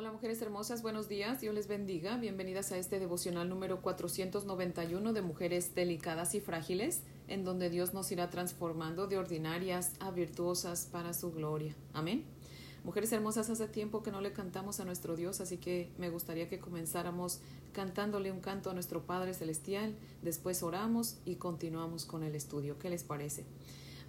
Hola mujeres hermosas, buenos días, Dios les bendiga. Bienvenidas a este devocional número 491 de Mujeres Delicadas y Frágiles, en donde Dios nos irá transformando de ordinarias a virtuosas para su gloria. Amén. Mujeres hermosas, hace tiempo que no le cantamos a nuestro Dios, así que me gustaría que comenzáramos cantándole un canto a nuestro Padre Celestial, después oramos y continuamos con el estudio. ¿Qué les parece?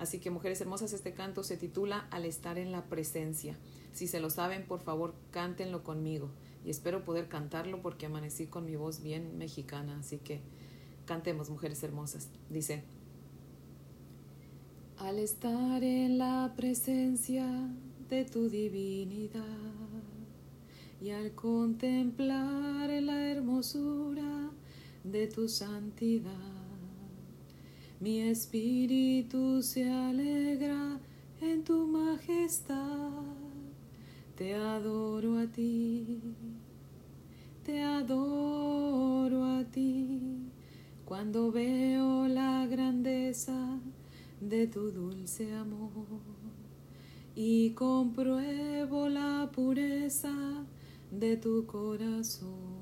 Así que, mujeres hermosas, este canto se titula Al estar en la presencia. Si se lo saben, por favor, cántenlo conmigo. Y espero poder cantarlo porque amanecí con mi voz bien mexicana. Así que cantemos, mujeres hermosas. Dice, al estar en la presencia de tu divinidad y al contemplar la hermosura de tu santidad, mi espíritu se alegra en tu majestad te adoro a ti, te adoro a ti, cuando veo la grandeza de tu dulce amor y compruebo la pureza de tu corazón.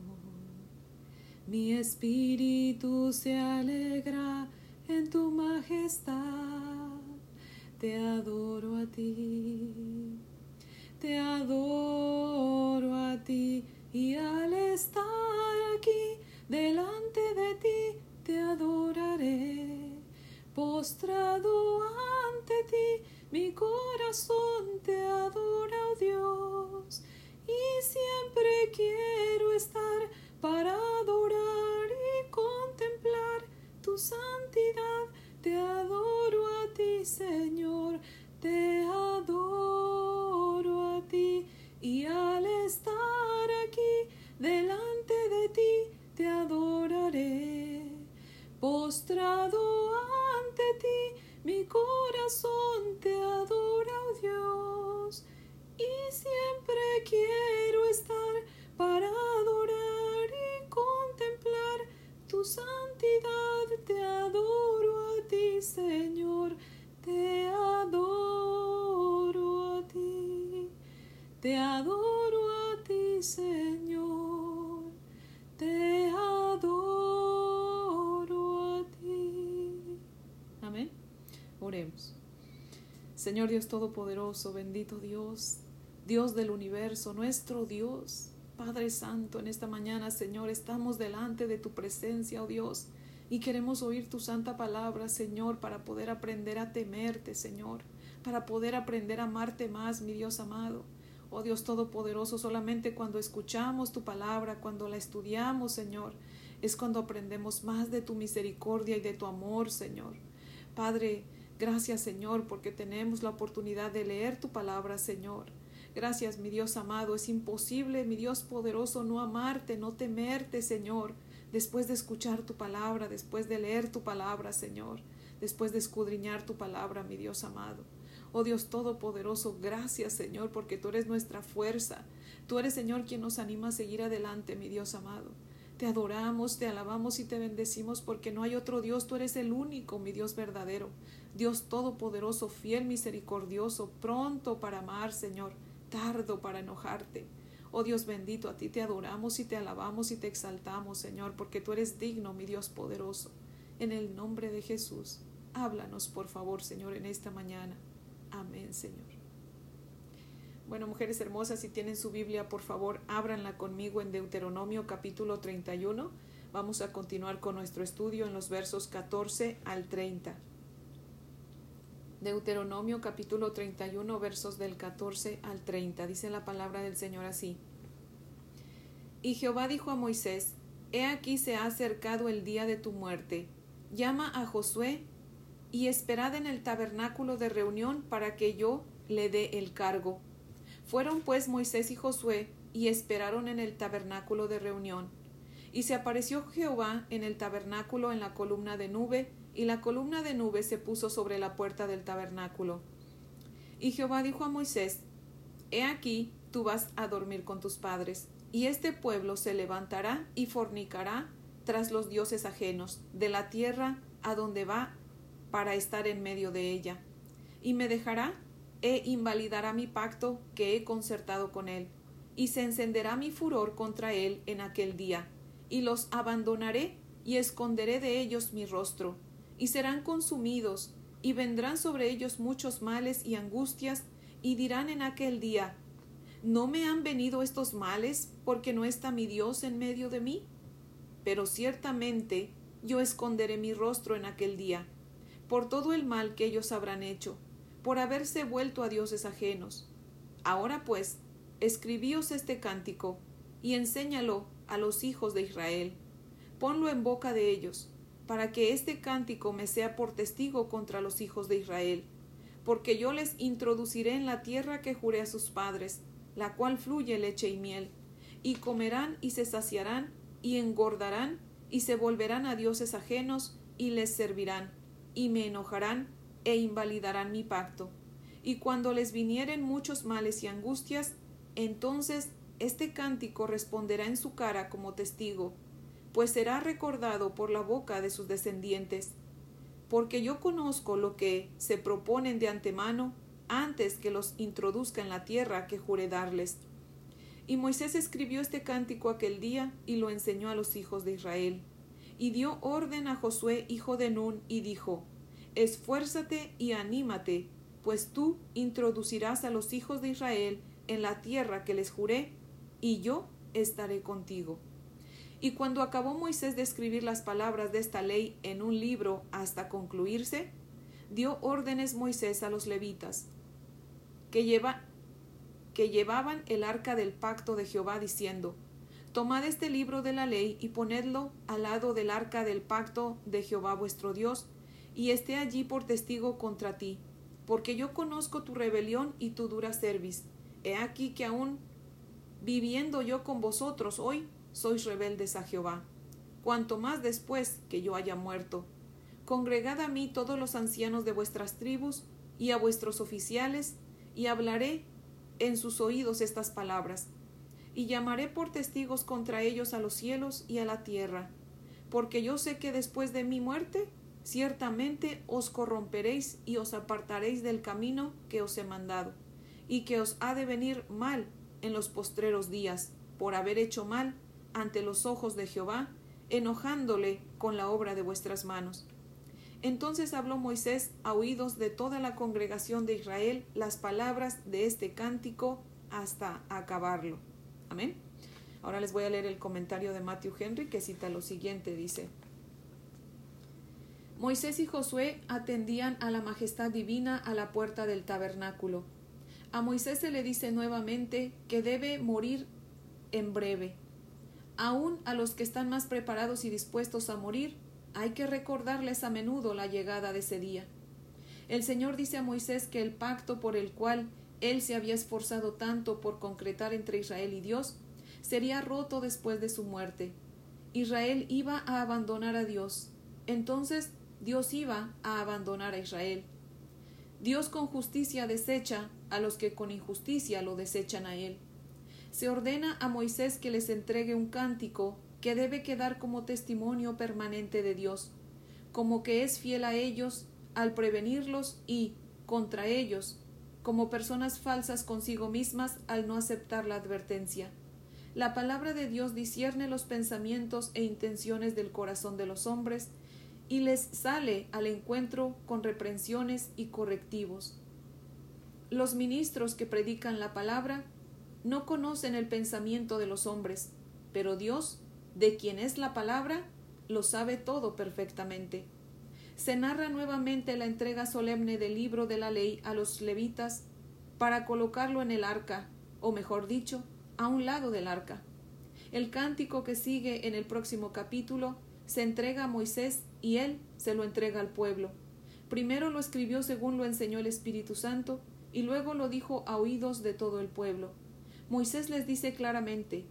Mi espíritu se alegra en tu majestad, te adoro a ti te adoro a ti y al estar aquí delante de ti te adoraré. Postrado ante ti mi corazón siempre quiero estar para adorar y contemplar tu santidad. Te adoro a ti, Señor, te adoro a ti, te adoro a ti, Señor, te adoro a ti. Amén. Oremos. Señor Dios Todopoderoso, bendito Dios, Dios del universo, nuestro Dios, Padre Santo, en esta mañana, Señor, estamos delante de tu presencia, oh Dios y queremos oír tu santa palabra, Señor, para poder aprender a temerte, Señor, para poder aprender a amarte más, mi Dios amado. Oh Dios Todopoderoso, solamente cuando escuchamos tu palabra, cuando la estudiamos, Señor, es cuando aprendemos más de tu misericordia y de tu amor, Señor. Padre, gracias, Señor, porque tenemos la oportunidad de leer tu palabra, Señor. Gracias, mi Dios amado. Es imposible, mi Dios poderoso, no amarte, no temerte, Señor después de escuchar tu palabra, después de leer tu palabra, Señor, después de escudriñar tu palabra, mi Dios amado. Oh Dios Todopoderoso, gracias Señor, porque tú eres nuestra fuerza. Tú eres Señor quien nos anima a seguir adelante, mi Dios amado. Te adoramos, te alabamos y te bendecimos porque no hay otro Dios, tú eres el único, mi Dios verdadero. Dios Todopoderoso, fiel, misericordioso, pronto para amar, Señor, tardo para enojarte. Oh Dios bendito, a ti te adoramos y te alabamos y te exaltamos, Señor, porque tú eres digno, mi Dios poderoso. En el nombre de Jesús, háblanos, por favor, Señor, en esta mañana. Amén, Señor. Bueno, mujeres hermosas, si tienen su Biblia, por favor, ábranla conmigo en Deuteronomio capítulo 31. Vamos a continuar con nuestro estudio en los versos 14 al 30. Deuteronomio capítulo 31 versos del 14 al 30. Dice la palabra del Señor así. Y Jehová dijo a Moisés, He aquí se ha acercado el día de tu muerte. Llama a Josué y esperad en el tabernáculo de reunión para que yo le dé el cargo. Fueron pues Moisés y Josué y esperaron en el tabernáculo de reunión. Y se apareció Jehová en el tabernáculo en la columna de nube y la columna de nube se puso sobre la puerta del tabernáculo. Y Jehová dijo a Moisés, He aquí, tú vas a dormir con tus padres, y este pueblo se levantará y fornicará tras los dioses ajenos, de la tierra a donde va para estar en medio de ella. Y me dejará e invalidará mi pacto que he concertado con él, y se encenderá mi furor contra él en aquel día, y los abandonaré y esconderé de ellos mi rostro, y serán consumidos, y vendrán sobre ellos muchos males y angustias, y dirán en aquel día, ¿no me han venido estos males porque no está mi Dios en medio de mí? Pero ciertamente yo esconderé mi rostro en aquel día, por todo el mal que ellos habrán hecho, por haberse vuelto a dioses ajenos. Ahora pues, escribíos este cántico, y enséñalo a los hijos de Israel. Ponlo en boca de ellos, para que este cántico me sea por testigo contra los hijos de Israel, porque yo les introduciré en la tierra que juré a sus padres, la cual fluye leche y miel, y comerán y se saciarán, y engordarán, y se volverán a dioses ajenos, y les servirán, y me enojarán, e invalidarán mi pacto. Y cuando les vinieren muchos males y angustias, entonces este cántico responderá en su cara como testigo, pues será recordado por la boca de sus descendientes. Porque yo conozco lo que se proponen de antemano antes que los introduzca en la tierra que juré darles. Y Moisés escribió este cántico aquel día y lo enseñó a los hijos de Israel. Y dio orden a Josué, hijo de Nun, y dijo, Esfuérzate y anímate, pues tú introducirás a los hijos de Israel en la tierra que les juré, y yo estaré contigo. Y cuando acabó Moisés de escribir las palabras de esta ley en un libro hasta concluirse, dio órdenes Moisés a los levitas, que, que llevaban el arca del pacto de Jehová, diciendo, Tomad este libro de la ley y ponedlo al lado del arca del pacto de Jehová vuestro Dios, y esté allí por testigo contra ti, porque yo conozco tu rebelión y tu dura cerviz. He aquí que aún viviendo yo con vosotros hoy, sois rebeldes a Jehová. Cuanto más después que yo haya muerto. Congregad a mí todos los ancianos de vuestras tribus y a vuestros oficiales, y hablaré en sus oídos estas palabras, y llamaré por testigos contra ellos a los cielos y a la tierra, porque yo sé que después de mi muerte ciertamente os corromperéis y os apartaréis del camino que os he mandado, y que os ha de venir mal en los postreros días, por haber hecho mal ante los ojos de Jehová, enojándole con la obra de vuestras manos. Entonces habló Moisés a oídos de toda la congregación de Israel las palabras de este cántico hasta acabarlo. Amén. Ahora les voy a leer el comentario de Matthew Henry que cita lo siguiente, dice. Moisés y Josué atendían a la majestad divina a la puerta del tabernáculo. A Moisés se le dice nuevamente que debe morir en breve. Aún a los que están más preparados y dispuestos a morir, hay que recordarles a menudo la llegada de ese día. El Señor dice a Moisés que el pacto por el cual él se había esforzado tanto por concretar entre Israel y Dios sería roto después de su muerte. Israel iba a abandonar a Dios. Entonces Dios iba a abandonar a Israel. Dios con justicia desecha a los que con injusticia lo desechan a él. Se ordena a Moisés que les entregue un cántico que debe quedar como testimonio permanente de Dios, como que es fiel a ellos al prevenirlos y, contra ellos, como personas falsas consigo mismas al no aceptar la advertencia. La palabra de Dios discierne los pensamientos e intenciones del corazón de los hombres y les sale al encuentro con reprensiones y correctivos. Los ministros que predican la palabra no conocen el pensamiento de los hombres, pero Dios, de quien es la palabra, lo sabe todo perfectamente. Se narra nuevamente la entrega solemne del libro de la ley a los levitas para colocarlo en el arca, o mejor dicho, a un lado del arca. El cántico que sigue en el próximo capítulo se entrega a Moisés y él se lo entrega al pueblo. Primero lo escribió según lo enseñó el Espíritu Santo y luego lo dijo a oídos de todo el pueblo. Moisés les dice claramente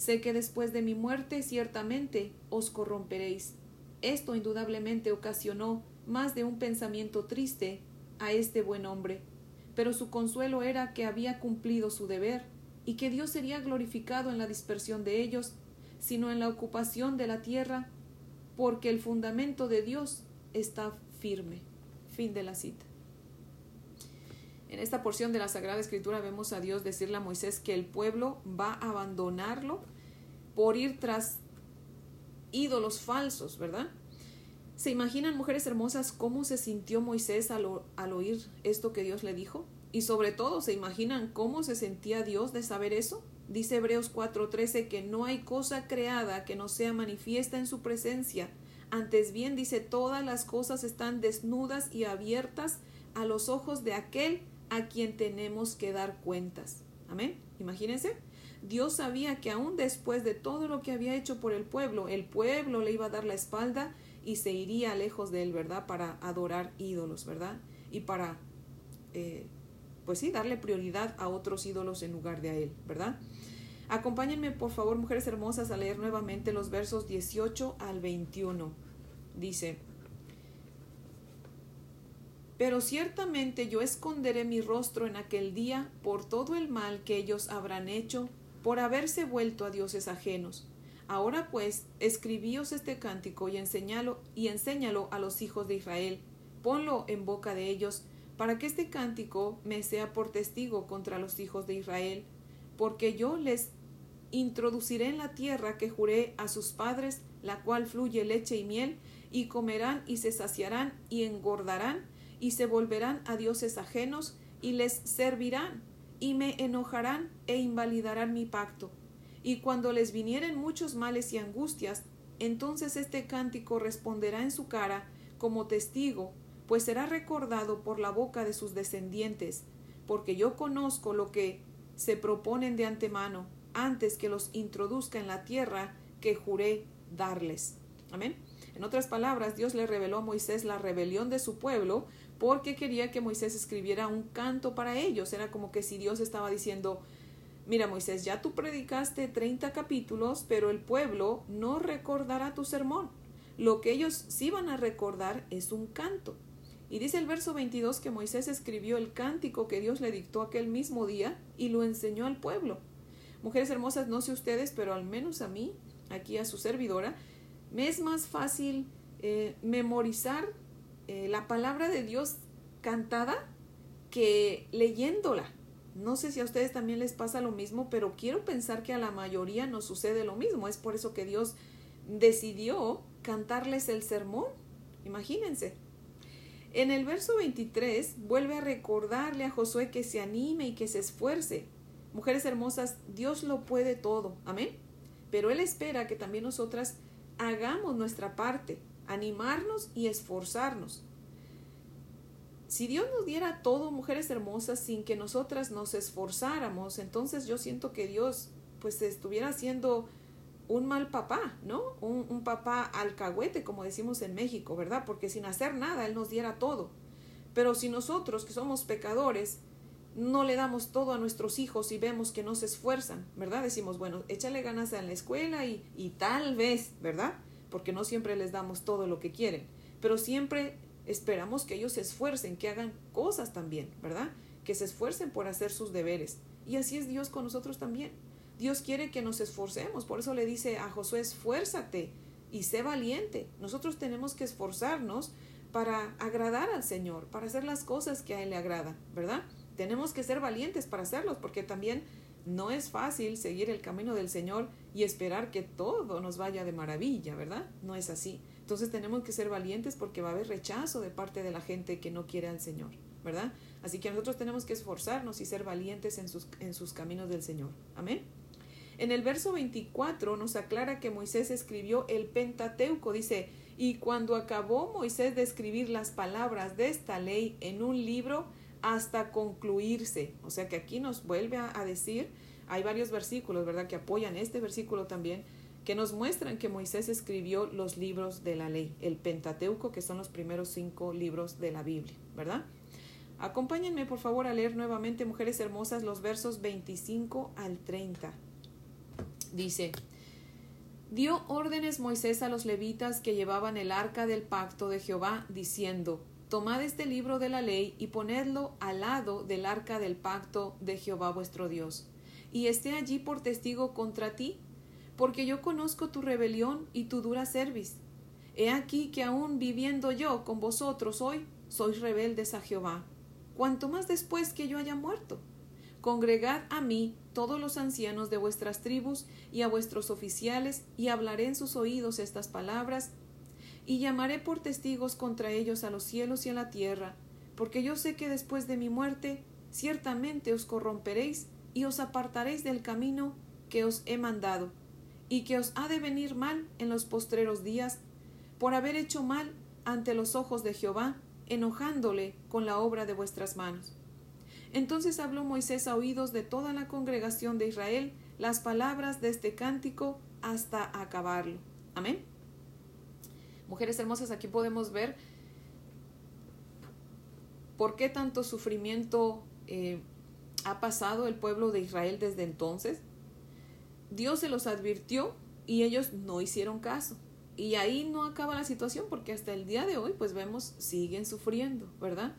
Sé que después de mi muerte ciertamente os corromperéis. Esto indudablemente ocasionó más de un pensamiento triste a este buen hombre, pero su consuelo era que había cumplido su deber y que Dios sería glorificado en la dispersión de ellos, sino en la ocupación de la tierra, porque el fundamento de Dios está firme. Fin de la cita. En esta porción de la Sagrada Escritura vemos a Dios decirle a Moisés que el pueblo va a abandonarlo por ir tras ídolos falsos, ¿verdad? ¿Se imaginan, mujeres hermosas, cómo se sintió Moisés al, oír esto que Dios le dijo? Y sobre todo, ¿se imaginan cómo se sentía Dios de saber eso? Dice Hebreos 4:13 que no hay cosa creada que no sea manifiesta en su presencia. Antes bien dice, todas las cosas están desnudas y abiertas a los ojos de aquel a quien tenemos que dar cuentas. Amén. Imagínense. Dios sabía que aún después de todo lo que había hecho por el pueblo, el pueblo le iba a dar la espalda y se iría lejos de él, ¿verdad? Para adorar ídolos, ¿verdad? Y para, eh, pues sí, darle prioridad a otros ídolos en lugar de a él, ¿verdad? Acompáñenme, por favor, mujeres hermosas, a leer nuevamente los versos 18 al 21. Dice, pero ciertamente yo esconderé mi rostro en aquel día por todo el mal que ellos habrán hecho por haberse vuelto a dioses ajenos. Ahora pues, escribíos este cántico y enséñalo, y enséñalo a los hijos de Israel. Ponlo en boca de ellos, para que este cántico me sea por testigo contra los hijos de Israel, porque yo les introduciré en la tierra que juré a sus padres, la cual fluye leche y miel, y comerán y se saciarán y engordarán, y se volverán a dioses ajenos, y les servirán, y me enojarán e invalidarán mi pacto. Y cuando les vinieren muchos males y angustias, entonces este cántico responderá en su cara como testigo, pues será recordado por la boca de sus descendientes, porque yo conozco lo que se proponen de antemano, antes que los introduzca en la tierra que juré darles. Amén. En otras palabras, Dios le reveló a Moisés la rebelión de su pueblo porque quería que Moisés escribiera un canto para ellos. Era como que si Dios estaba diciendo, mira Moisés, ya tú predicaste 30 capítulos, pero el pueblo no recordará tu sermón. Lo que ellos sí van a recordar es un canto. Y dice el verso 22 que Moisés escribió el cántico que Dios le dictó aquel mismo día y lo enseñó al pueblo. Mujeres hermosas, no sé ustedes, pero al menos a mí, aquí a su servidora, me es más fácil eh, memorizar eh, la palabra de Dios cantada que leyéndola. No sé si a ustedes también les pasa lo mismo, pero quiero pensar que a la mayoría nos sucede lo mismo. Es por eso que Dios decidió cantarles el sermón. Imagínense. En el verso 23 vuelve a recordarle a Josué que se anime y que se esfuerce. Mujeres hermosas, Dios lo puede todo. Amén. Pero Él espera que también nosotras hagamos nuestra parte animarnos y esforzarnos. Si Dios nos diera todo, mujeres hermosas, sin que nosotras nos esforzáramos, entonces yo siento que Dios pues estuviera haciendo un mal papá, ¿no? Un, un papá alcahuete, como decimos en México, ¿verdad? Porque sin hacer nada Él nos diera todo. Pero si nosotros, que somos pecadores, no le damos todo a nuestros hijos y vemos que no se esfuerzan, ¿verdad? Decimos, bueno, échale ganas en la escuela y, y tal vez, ¿verdad? porque no siempre les damos todo lo que quieren, pero siempre esperamos que ellos se esfuercen, que hagan cosas también, ¿verdad? Que se esfuercen por hacer sus deberes. Y así es Dios con nosotros también. Dios quiere que nos esforcemos, por eso le dice a Josué, esfuérzate y sé valiente. Nosotros tenemos que esforzarnos para agradar al Señor, para hacer las cosas que a Él le agrada, ¿verdad? Tenemos que ser valientes para hacerlos, porque también no es fácil seguir el camino del Señor y esperar que todo nos vaya de maravilla, ¿verdad? No es así. Entonces tenemos que ser valientes porque va a haber rechazo de parte de la gente que no quiere al Señor, ¿verdad? Así que nosotros tenemos que esforzarnos y ser valientes en sus, en sus caminos del Señor. Amén. En el verso 24 nos aclara que Moisés escribió el Pentateuco, dice, y cuando acabó Moisés de escribir las palabras de esta ley en un libro, hasta concluirse. O sea que aquí nos vuelve a, decir, hay varios versículos, ¿verdad?, que apoyan este versículo también, que nos muestran que Moisés escribió los libros de la ley, el Pentateuco, que son los primeros cinco libros de la Biblia, ¿verdad? Acompáñenme por favor a leer nuevamente, mujeres hermosas, los versos 25 al 30. Dice, dio órdenes Moisés a los levitas que llevaban el arca del pacto de Jehová, diciendo, Tomad este libro de la ley y ponedlo al lado del arca del pacto de Jehová vuestro Dios, y esté allí por testigo contra ti, porque yo conozco tu rebelión y tu dura cerviz. He aquí que aun viviendo yo con vosotros hoy, sois rebeldes a Jehová. cuanto más después que yo haya muerto. Congregad a mí todos los ancianos de vuestras tribus y a vuestros oficiales, y hablaré en sus oídos estas palabras, y llamaré por testigos contra ellos a los cielos y a la tierra, porque yo sé que después de mi muerte ciertamente os corromperéis y os apartaréis del camino que os he mandado, y que os ha de venir mal en los postreros días, por haber hecho mal ante los ojos de Jehová, enojándole con la obra de vuestras manos. Entonces habló Moisés a oídos de toda la congregación de Israel las palabras de este cántico hasta acabarlo. Amén. Mujeres hermosas, aquí podemos ver por qué tanto sufrimiento eh, ha pasado el pueblo de Israel desde entonces. Dios se los advirtió y ellos no hicieron caso. Y ahí no acaba la situación porque hasta el día de hoy, pues vemos, siguen sufriendo, ¿verdad?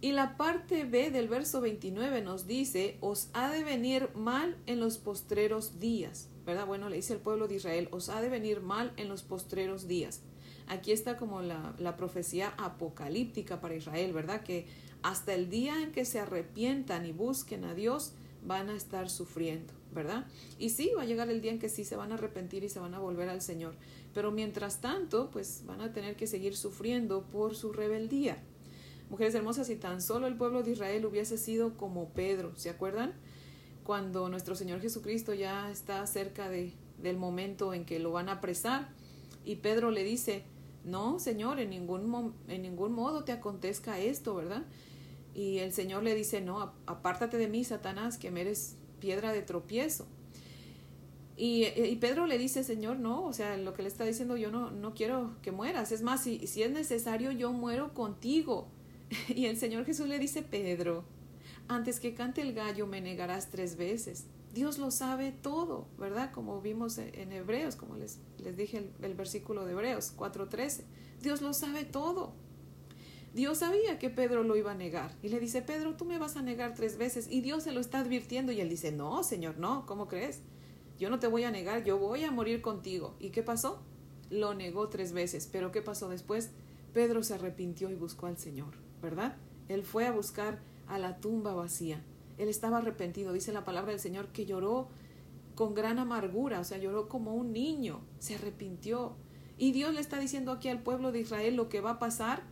Y la parte B del verso 29 nos dice, os ha de venir mal en los postreros días, ¿verdad? Bueno, le dice el pueblo de Israel, os ha de venir mal en los postreros días. Aquí está como la, la profecía apocalíptica para Israel, ¿verdad? Que hasta el día en que se arrepientan y busquen a Dios, van a estar sufriendo, ¿verdad? Y sí, va a llegar el día en que sí se van a arrepentir y se van a volver al Señor. Pero mientras tanto, pues van a tener que seguir sufriendo por su rebeldía. Mujeres hermosas, si tan solo el pueblo de Israel hubiese sido como Pedro, ¿se acuerdan? Cuando nuestro Señor Jesucristo ya está cerca de, del momento en que lo van a apresar y Pedro le dice, no, Señor, en ningún, en ningún modo te acontezca esto, ¿verdad? Y el Señor le dice, no, apártate de mí, Satanás, que me eres piedra de tropiezo. Y, y, Pedro le dice, Señor, no, o sea, lo que le está diciendo, yo no, no quiero que mueras. Es más, si, si es necesario, yo muero contigo. Y el Señor Jesús le dice, Pedro, antes que cante el gallo me negarás tres veces. Dios lo sabe todo, ¿verdad? Como vimos en Hebreos, como les, les dije el, el versículo de Hebreos 4.13. Dios lo sabe todo. Dios sabía que Pedro lo iba a negar. Y le dice, Pedro, tú me vas a negar tres veces. Y Dios se lo está advirtiendo y él dice, no, Señor, no, ¿cómo crees? Yo no te voy a negar, yo voy a morir contigo. ¿Y qué pasó? Lo negó tres veces. Pero ¿qué pasó después? Pedro se arrepintió y buscó al Señor. ¿verdad? Él fue a buscar a la tumba vacía. Él estaba arrepentido, dice la palabra del Señor, que lloró con gran amargura, o sea, lloró como un niño, se arrepintió. Y Dios le está diciendo aquí al pueblo de Israel lo que va a pasar,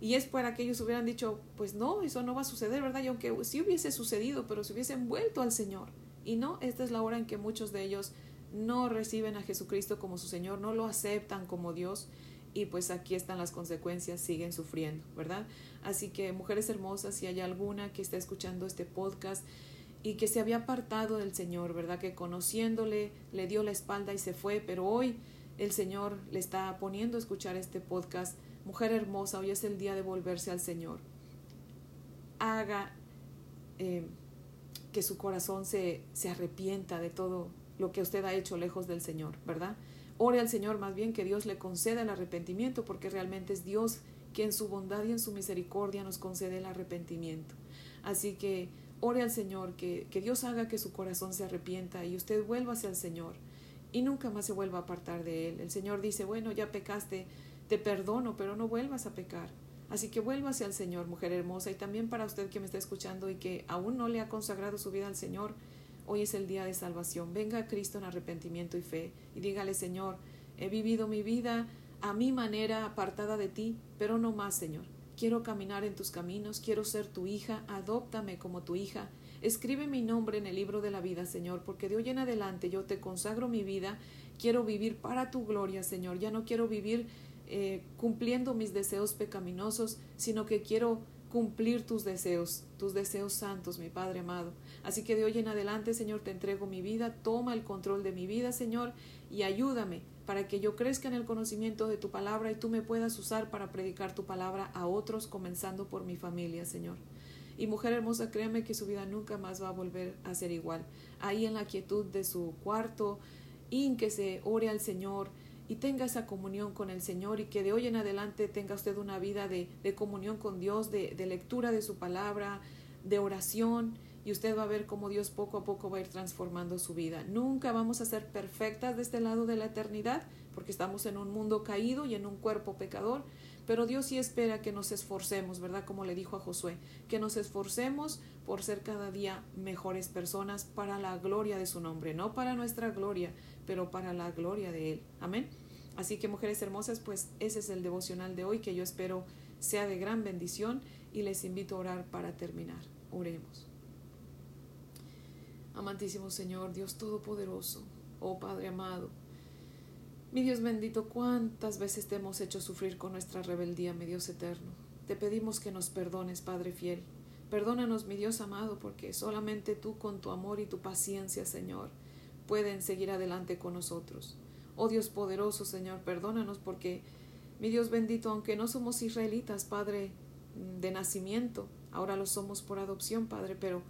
y es para que ellos hubieran dicho, pues no, eso no va a suceder, ¿verdad? Y aunque sí hubiese sucedido, pero se hubiesen vuelto al Señor. Y no, esta es la hora en que muchos de ellos no reciben a Jesucristo como su Señor, no lo aceptan como Dios, y pues aquí están las consecuencias, siguen sufriendo, ¿verdad? Así que mujeres hermosas, si hay alguna que está escuchando este podcast y que se había apartado del Señor, ¿verdad? Que conociéndole le dio la espalda y se fue, pero hoy el Señor le está poniendo a escuchar este podcast. Mujer hermosa, hoy es el día de volverse al Señor. Haga eh, que su corazón se, se arrepienta de todo lo que usted ha hecho lejos del Señor, ¿verdad? Ore al Señor más bien que Dios le conceda el arrepentimiento, porque realmente es Dios que en su bondad y en su misericordia nos concede el arrepentimiento. Así que ore al Señor, que, que Dios haga que su corazón se arrepienta y usted vuelva hacia el Señor y nunca más se vuelva a apartar de Él. El Señor dice, bueno, ya pecaste, te perdono, pero no vuelvas a pecar. Así que vuelva hacia el Señor, mujer hermosa, y también para usted que me está escuchando y que aún no le ha consagrado su vida al Señor, Hoy es el día de salvación. Venga a Cristo en arrepentimiento y fe y dígale, Señor, he vivido mi vida a mi manera apartada de ti, pero no más, Señor. Quiero caminar en tus caminos, quiero ser tu hija, adóptame como tu hija. Escribe mi nombre en el libro de la vida, Señor, porque de hoy en adelante yo te consagro mi vida. Quiero vivir para tu gloria, Señor. Ya no quiero vivir eh, cumpliendo mis deseos pecaminosos, sino que quiero cumplir tus deseos, tus deseos santos, mi Padre amado. Así que de hoy en adelante, Señor, te entrego mi vida, toma el control de mi vida, Señor, y ayúdame para que yo crezca en el conocimiento de tu palabra y tú me puedas usar para predicar tu palabra a otros, comenzando por mi familia, Señor. Y mujer hermosa, créame que su vida nunca más va a volver a ser igual. Ahí en la quietud de su cuarto, y que se ore al Señor, y tenga esa comunión con el Señor y que de hoy en adelante tenga usted una vida de, comunión con Dios, de, de, lectura de su palabra, de oración y usted va a ver cómo Dios poco a poco va a ir transformando su vida. Nunca vamos a ser perfectas de este lado de la eternidad porque estamos en un mundo caído y en un cuerpo pecador, Pero Dios sí espera que nos esforcemos, ¿verdad? Como le dijo a Josué, que nos esforcemos por ser cada día mejores personas para la gloria de su nombre, no para nuestra gloria, pero para la gloria de Él. Amén. Así que mujeres hermosas, pues ese es el devocional de hoy que yo espero sea de gran bendición y les invito a orar para terminar. Oremos. Amantísimo Señor, Dios Todopoderoso, oh Padre amado, mi Dios bendito, cuántas veces te hemos hecho sufrir con nuestra rebeldía, mi Dios eterno. Te pedimos que nos perdones, Padre fiel. Perdónanos, mi Dios amado, porque solamente tú con tu amor y tu paciencia, Señor, pueden seguir adelante con nosotros. Oh Dios poderoso, Señor, perdónanos porque, mi Dios bendito, aunque no somos israelitas, Padre, de nacimiento, ahora lo somos por adopción, Padre, pero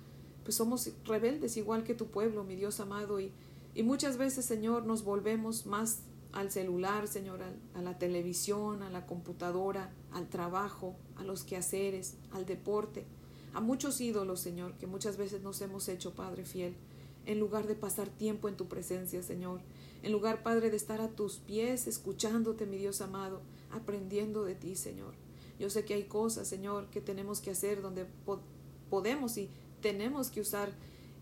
pues somos rebeldes igual que tu pueblo, mi Dios amado, y, y muchas veces, Señor, nos volvemos más al celular, Señor, a la televisión, a la computadora, al trabajo, a los quehaceres, al deporte, a muchos ídolos, Señor, que muchas veces nos hemos hecho, Padre fiel, en lugar de pasar tiempo en tu presencia, Señor, en lugar, Padre, de estar a tus pies, escuchándote, mi Dios amado, aprendiendo de ti, Señor. Yo sé que hay cosas, Señor, que tenemos que hacer donde podemos y tenemos que usar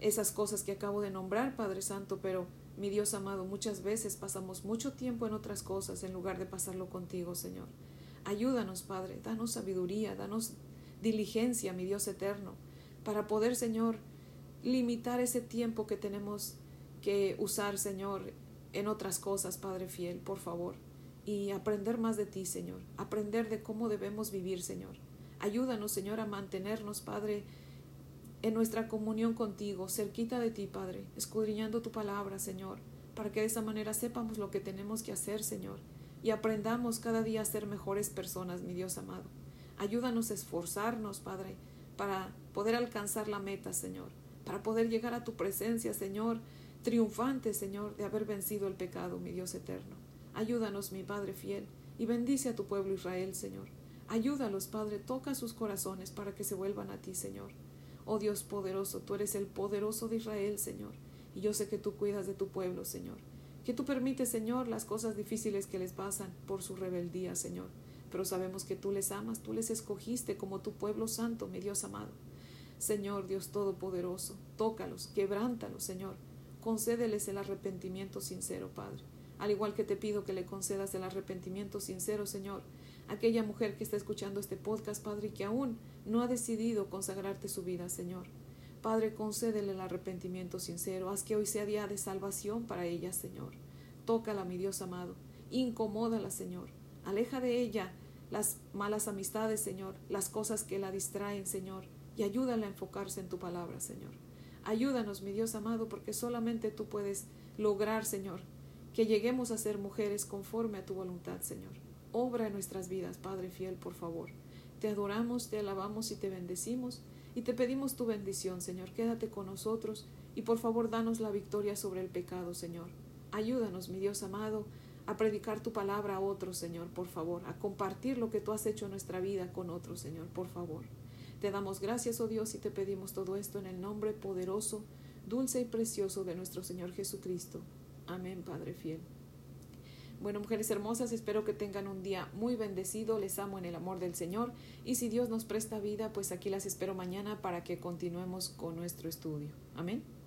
esas cosas que acabo de nombrar, Padre Santo, pero mi Dios amado, muchas veces pasamos mucho tiempo en otras cosas en lugar de pasarlo contigo, Señor. Ayúdanos, Padre, danos sabiduría, danos diligencia, mi Dios eterno, para poder, Señor, limitar ese tiempo que tenemos que usar, Señor, en otras cosas, Padre fiel, por favor, y aprender más de ti, Señor, aprender de cómo debemos vivir, Señor. Ayúdanos, Señor, a mantenernos, Padre, en nuestra comunión contigo, cerquita de ti, Padre, escudriñando tu palabra, Señor, para que de esa manera sepamos lo que tenemos que hacer, Señor, y aprendamos cada día a ser mejores personas, mi Dios amado. Ayúdanos a esforzarnos, Padre, para poder alcanzar la meta, Señor, para poder llegar a tu presencia, Señor, triunfante, Señor, de haber vencido el pecado, mi Dios eterno. Ayúdanos, mi Padre fiel, y bendice a tu pueblo Israel, Señor. Ayúdalos, Padre, toca sus corazones para que se vuelvan a ti, Señor. Oh Dios poderoso, tú eres el poderoso de Israel, Señor. Y yo sé que tú cuidas de tu pueblo, Señor. Que tú permites, Señor, las cosas difíciles que les pasan por su rebeldía, Señor. Pero sabemos que tú les amas, tú les escogiste como tu pueblo santo, mi Dios amado. Señor Dios Todopoderoso, tócalos, quebrántalos, Señor. Concédeles el arrepentimiento sincero, Padre. Al igual que te pido que le concedas el arrepentimiento sincero, Señor, aquella mujer que está escuchando este podcast, Padre, y que aún no ha decidido consagrarte su vida, Señor. Padre, concédele el arrepentimiento sincero, haz que hoy sea día de salvación para ella, Señor. Tócala, mi Dios amado, incomódala, Señor. Aleja de ella las malas amistades, Señor, las cosas que la distraen, Señor, y ayúdala a enfocarse en tu palabra, Señor. Ayúdanos, mi Dios amado, porque solamente tú puedes lograr, Señor, que lleguemos a ser mujeres conforme a tu voluntad, Señor. Obra en nuestras vidas, Padre fiel, por favor. Te adoramos, te alabamos y te bendecimos y te pedimos tu bendición, Señor. Quédate con nosotros y por favor danos la victoria sobre el pecado, Señor. Ayúdanos, mi Dios amado, a predicar tu palabra a otros, Señor, por favor, a compartir lo que tú has hecho en nuestra vida con otros, Señor, por favor. Te damos gracias, oh Dios, y te pedimos todo esto en el nombre poderoso, dulce y precioso de nuestro Señor Jesucristo. Amén, Padre fiel. Bueno, mujeres hermosas, espero que tengan un día muy bendecido. Les amo en el amor del Señor. Y si Dios nos presta vida, pues aquí las espero mañana para que continuemos con nuestro estudio. Amén.